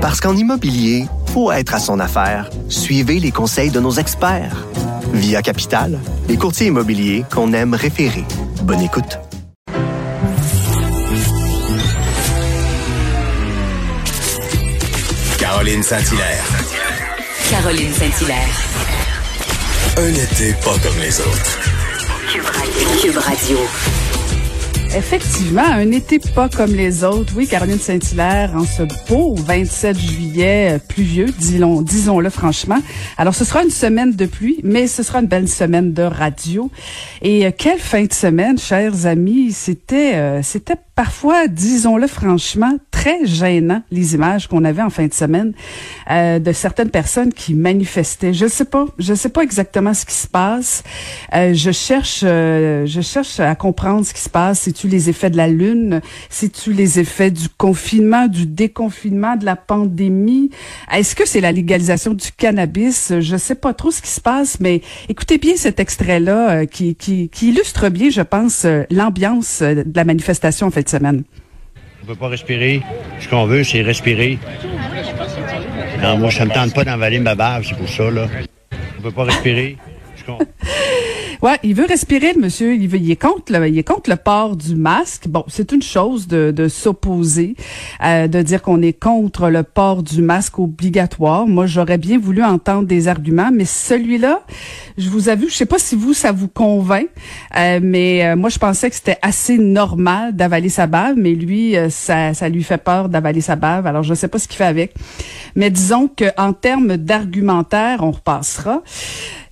Parce qu'en immobilier, faut être à son affaire. Suivez les conseils de nos experts. Via Capital, les courtiers immobiliers qu'on aime référer. Bonne écoute. Caroline Saint-Hilaire. Caroline Saint-Hilaire. Un été pas comme les autres. Cube Radio. Effectivement, un été pas comme les autres. Oui, Caroline Saint-Hilaire, en ce beau 27 juillet euh, pluvieux, disons, disons-le franchement. Alors, ce sera une semaine de pluie, mais ce sera une belle semaine de radio. Et euh, quelle fin de semaine, chers amis. C'était, euh, c'était parfois, disons-le franchement, très gênant les images qu'on avait en fin de semaine euh, de certaines personnes qui manifestaient. Je sais pas, je sais pas exactement ce qui se passe. Euh, je cherche, euh, je cherche à comprendre ce qui se passe. C'est-tu les effets de la lune? C'est-tu les effets du confinement, du déconfinement, de la pandémie? Est-ce que c'est la légalisation du cannabis? Je sais pas trop ce qui se passe, mais écoutez bien cet extrait-là qui, qui, qui illustre bien, je pense, l'ambiance de la manifestation en fait semaine. On peut pas respirer. Ce qu'on veut, c'est respirer. Non, moi, ça me tente pas d'envaler ma bave, c'est pour ça, là. On peut pas respirer. Ouais, il veut respirer, monsieur. Il, veut, il est contre le, il est contre le port du masque. Bon, c'est une chose de, de s'opposer, euh, de dire qu'on est contre le port du masque obligatoire. Moi, j'aurais bien voulu entendre des arguments, mais celui-là, je vous avoue, je sais pas si vous ça vous convainc, euh, mais euh, moi, je pensais que c'était assez normal d'avaler sa bave, mais lui, euh, ça, ça lui fait peur d'avaler sa bave. Alors, je sais pas ce qu'il fait avec, mais disons que en termes d'argumentaire, on repassera.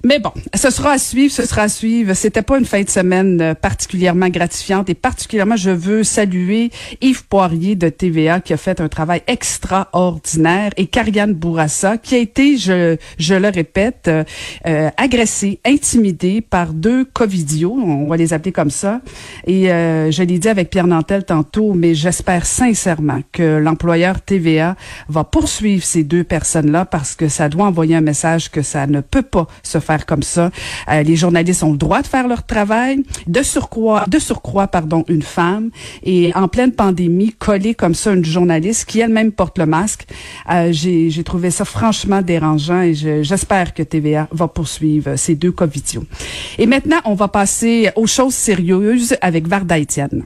Mais bon, ce sera à suivre, ce sera à suivre. C'était pas une fin de semaine euh, particulièrement gratifiante et particulièrement, je veux saluer Yves Poirier de TVA qui a fait un travail extraordinaire et Karianne Bourassa qui a été, je, je le répète, euh, euh agressée, intimidée par deux covidios, on va les appeler comme ça. Et euh, je l'ai dit avec Pierre Nantel tantôt, mais j'espère sincèrement que l'employeur TVA va poursuivre ces deux personnes-là parce que ça doit envoyer un message que ça ne peut pas se faire comme ça. Euh, les journalistes ont le droit de faire leur travail, de surcroît, de surcroît, pardon, une femme et en pleine pandémie, coller comme ça une journaliste qui elle-même porte le masque. Euh, j'ai, trouvé ça franchement dérangeant et j'espère que TVA va poursuivre ces deux covidios. Et maintenant, on va passer aux choses sérieuses avec Varda Etienne.